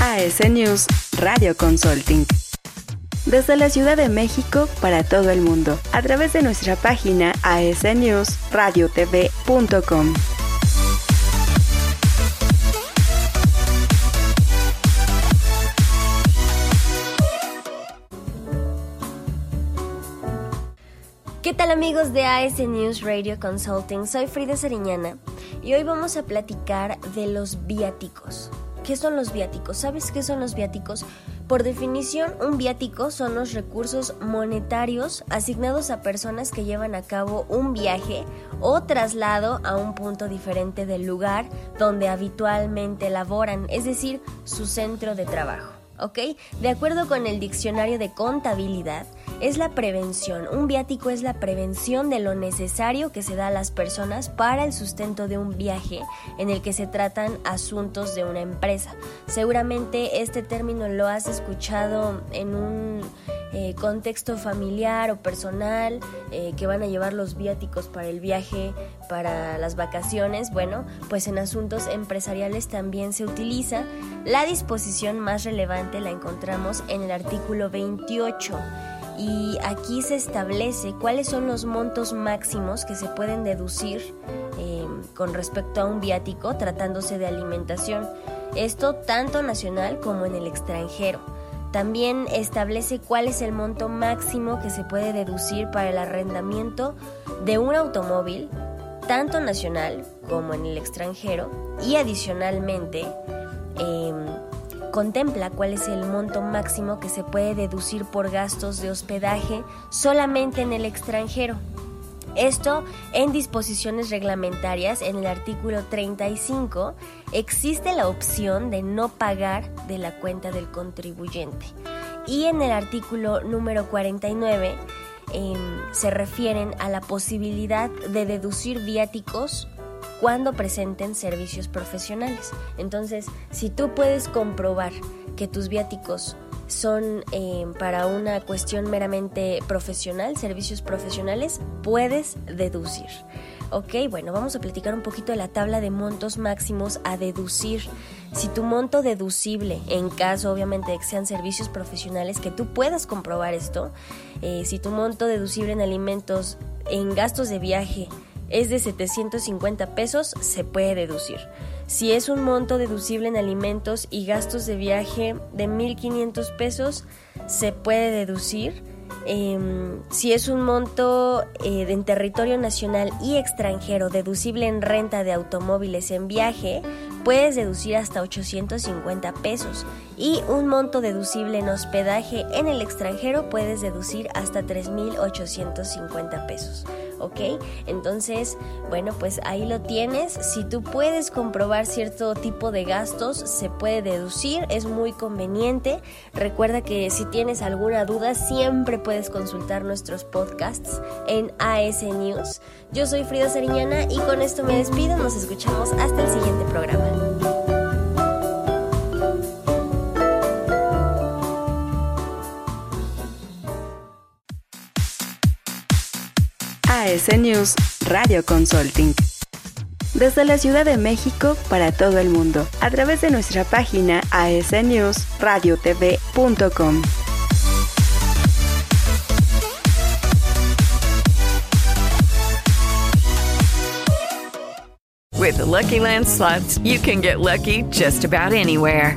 AS News Radio Consulting. Desde la Ciudad de México para todo el mundo, a través de nuestra página asnewsradiotv.com. ¿Qué tal amigos de AS News Radio Consulting? Soy Frida Sariñana y hoy vamos a platicar de los viáticos. ¿Qué son los viáticos? ¿Sabes qué son los viáticos? Por definición, un viático son los recursos monetarios asignados a personas que llevan a cabo un viaje o traslado a un punto diferente del lugar donde habitualmente laboran, es decir, su centro de trabajo. ¿ok? De acuerdo con el diccionario de contabilidad, es la prevención. Un viático es la prevención de lo necesario que se da a las personas para el sustento de un viaje en el que se tratan asuntos de una empresa. Seguramente este término lo has escuchado en un eh, contexto familiar o personal eh, que van a llevar los viáticos para el viaje, para las vacaciones. Bueno, pues en asuntos empresariales también se utiliza. La disposición más relevante la encontramos en el artículo 28 y aquí se establece cuáles son los montos máximos que se pueden deducir eh, con respecto a un viático tratándose de alimentación. Esto tanto nacional como en el extranjero. También establece cuál es el monto máximo que se puede deducir para el arrendamiento de un automóvil, tanto nacional como en el extranjero, y adicionalmente eh, contempla cuál es el monto máximo que se puede deducir por gastos de hospedaje solamente en el extranjero. Esto en disposiciones reglamentarias en el artículo 35 existe la opción de no pagar de la cuenta del contribuyente y en el artículo número 49 em, se refieren a la posibilidad de deducir viáticos cuando presenten servicios profesionales. Entonces, si tú puedes comprobar que tus viáticos son eh, para una cuestión meramente profesional, servicios profesionales, puedes deducir. Ok, bueno, vamos a platicar un poquito de la tabla de montos máximos a deducir. Si tu monto deducible, en caso obviamente de que sean servicios profesionales, que tú puedas comprobar esto, eh, si tu monto deducible en alimentos, en gastos de viaje, es de 750 pesos, se puede deducir. Si es un monto deducible en alimentos y gastos de viaje de 1.500 pesos, se puede deducir. Em, si es un monto eh, en territorio nacional y extranjero deducible en renta de automóviles en viaje, puedes deducir hasta 850 pesos. Y un monto deducible en hospedaje en el extranjero puedes deducir hasta 3.850 pesos. ¿Ok? Entonces, bueno, pues ahí lo tienes. Si tú puedes comprobar cierto tipo de gastos, se puede deducir, es muy conveniente. Recuerda que si tienes alguna duda, siempre puedes consultar nuestros podcasts en AS News. Yo soy Frida Sariñana y con esto me despido. Nos escuchamos hasta el siguiente programa. AS News Radio Consulting. Desde la Ciudad de México para todo el mundo, a través de nuestra página asnewsradiotv.com. With Lucky Land slots, you can get lucky just about anywhere.